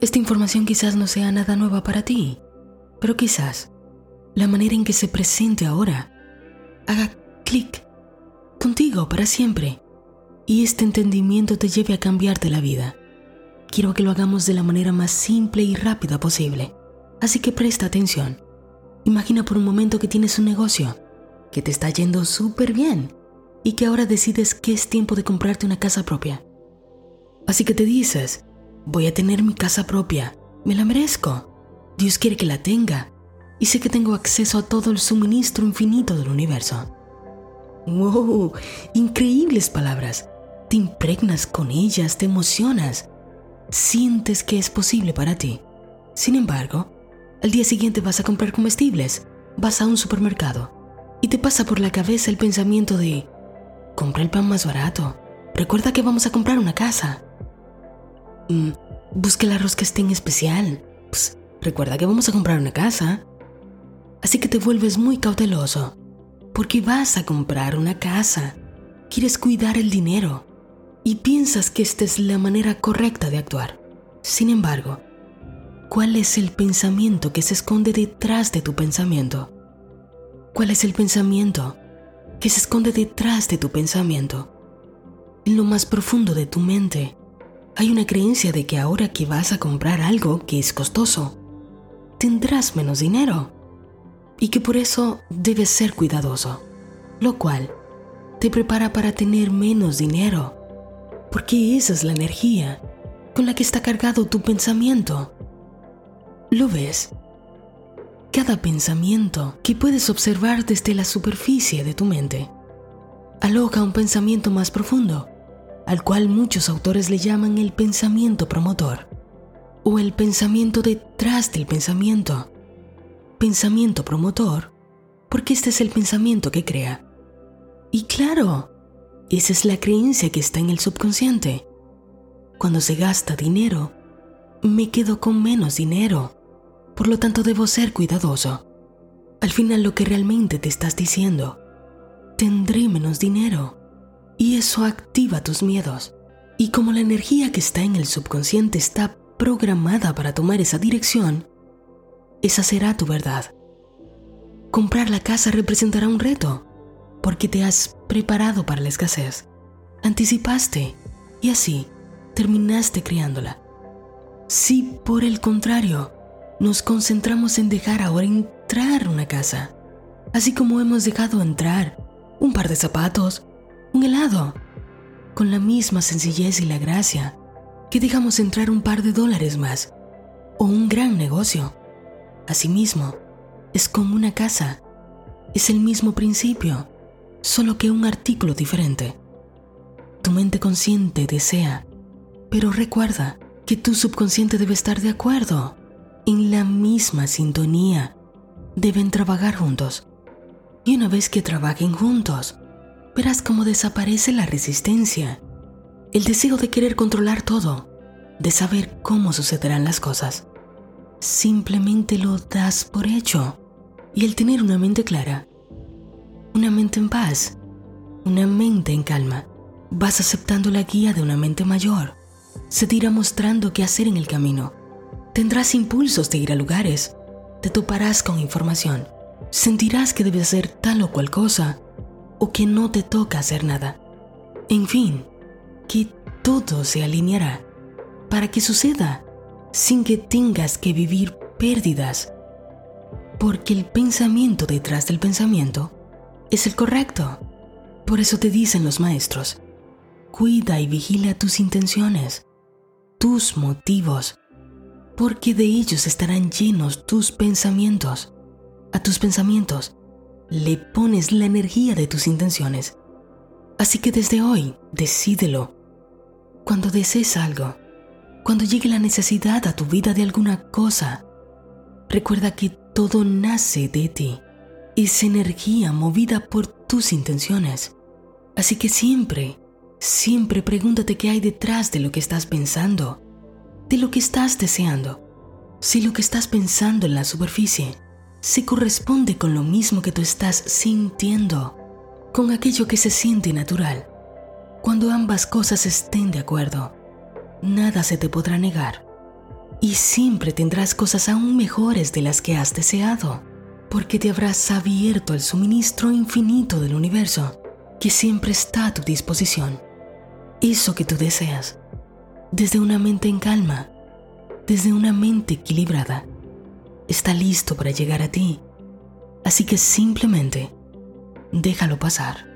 Esta información quizás no sea nada nueva para ti, pero quizás la manera en que se presente ahora haga clic contigo para siempre y este entendimiento te lleve a cambiarte la vida. Quiero que lo hagamos de la manera más simple y rápida posible, así que presta atención. Imagina por un momento que tienes un negocio, que te está yendo súper bien y que ahora decides que es tiempo de comprarte una casa propia. Así que te dices, voy a tener mi casa propia, me la merezco, Dios quiere que la tenga y sé que tengo acceso a todo el suministro infinito del universo. ¡Wow! Increíbles palabras. Te impregnas con ellas, te emocionas, sientes que es posible para ti. Sin embargo, al día siguiente vas a comprar comestibles, vas a un supermercado y te pasa por la cabeza el pensamiento de, compra el pan más barato, recuerda que vamos a comprar una casa. Mm, busca el arroz que esté en especial, recuerda que vamos a comprar una casa. Así que te vuelves muy cauteloso, porque vas a comprar una casa, quieres cuidar el dinero y piensas que esta es la manera correcta de actuar. Sin embargo, ¿cuál es el pensamiento que se esconde detrás de tu pensamiento? ¿Cuál es el pensamiento que se esconde detrás de tu pensamiento? En lo más profundo de tu mente hay una creencia de que ahora que vas a comprar algo que es costoso, tendrás menos dinero y que por eso debes ser cuidadoso, lo cual te prepara para tener menos dinero, porque esa es la energía con la que está cargado tu pensamiento. ¿Lo ves? Cada pensamiento que puedes observar desde la superficie de tu mente aloja un pensamiento más profundo, al cual muchos autores le llaman el pensamiento promotor o el pensamiento detrás del pensamiento. Pensamiento promotor porque este es el pensamiento que crea. Y claro, esa es la creencia que está en el subconsciente. Cuando se gasta dinero, me quedo con menos dinero. Por lo tanto, debo ser cuidadoso. Al final, lo que realmente te estás diciendo, tendré menos dinero. Y eso activa tus miedos. Y como la energía que está en el subconsciente está programada para tomar esa dirección, esa será tu verdad. Comprar la casa representará un reto, porque te has preparado para la escasez, anticipaste y así terminaste criándola. Si por el contrario nos concentramos en dejar ahora entrar una casa, así como hemos dejado entrar un par de zapatos, un helado, con la misma sencillez y la gracia que dejamos entrar un par de dólares más o un gran negocio. Asimismo, es como una casa, es el mismo principio, solo que un artículo diferente. Tu mente consciente desea, pero recuerda que tu subconsciente debe estar de acuerdo, en la misma sintonía. Deben trabajar juntos. Y una vez que trabajen juntos, verás cómo desaparece la resistencia, el deseo de querer controlar todo, de saber cómo sucederán las cosas. Simplemente lo das por hecho. Y el tener una mente clara una mente en paz, una mente en calma. Vas aceptando la guía de una mente mayor. Se te irá mostrando qué hacer en el camino. Tendrás impulsos de ir a lugares. Te toparás con información. Sentirás que debes hacer tal o cual cosa o que no te toca hacer nada. En fin, que todo se alineará para que suceda sin que tengas que vivir pérdidas. Porque el pensamiento detrás del pensamiento es el correcto. Por eso te dicen los maestros, cuida y vigila tus intenciones, tus motivos, porque de ellos estarán llenos tus pensamientos. A tus pensamientos le pones la energía de tus intenciones. Así que desde hoy, decídelo. Cuando desees algo, cuando llegue la necesidad a tu vida de alguna cosa, recuerda que todo nace de ti es energía movida por tus intenciones. Así que siempre, siempre pregúntate qué hay detrás de lo que estás pensando, de lo que estás deseando. Si lo que estás pensando en la superficie se corresponde con lo mismo que tú estás sintiendo, con aquello que se siente natural, cuando ambas cosas estén de acuerdo, nada se te podrá negar. y siempre tendrás cosas aún mejores de las que has deseado, porque te habrás abierto al suministro infinito del universo que siempre está a tu disposición. Eso que tú deseas, desde una mente en calma, desde una mente equilibrada, está listo para llegar a ti. Así que simplemente déjalo pasar.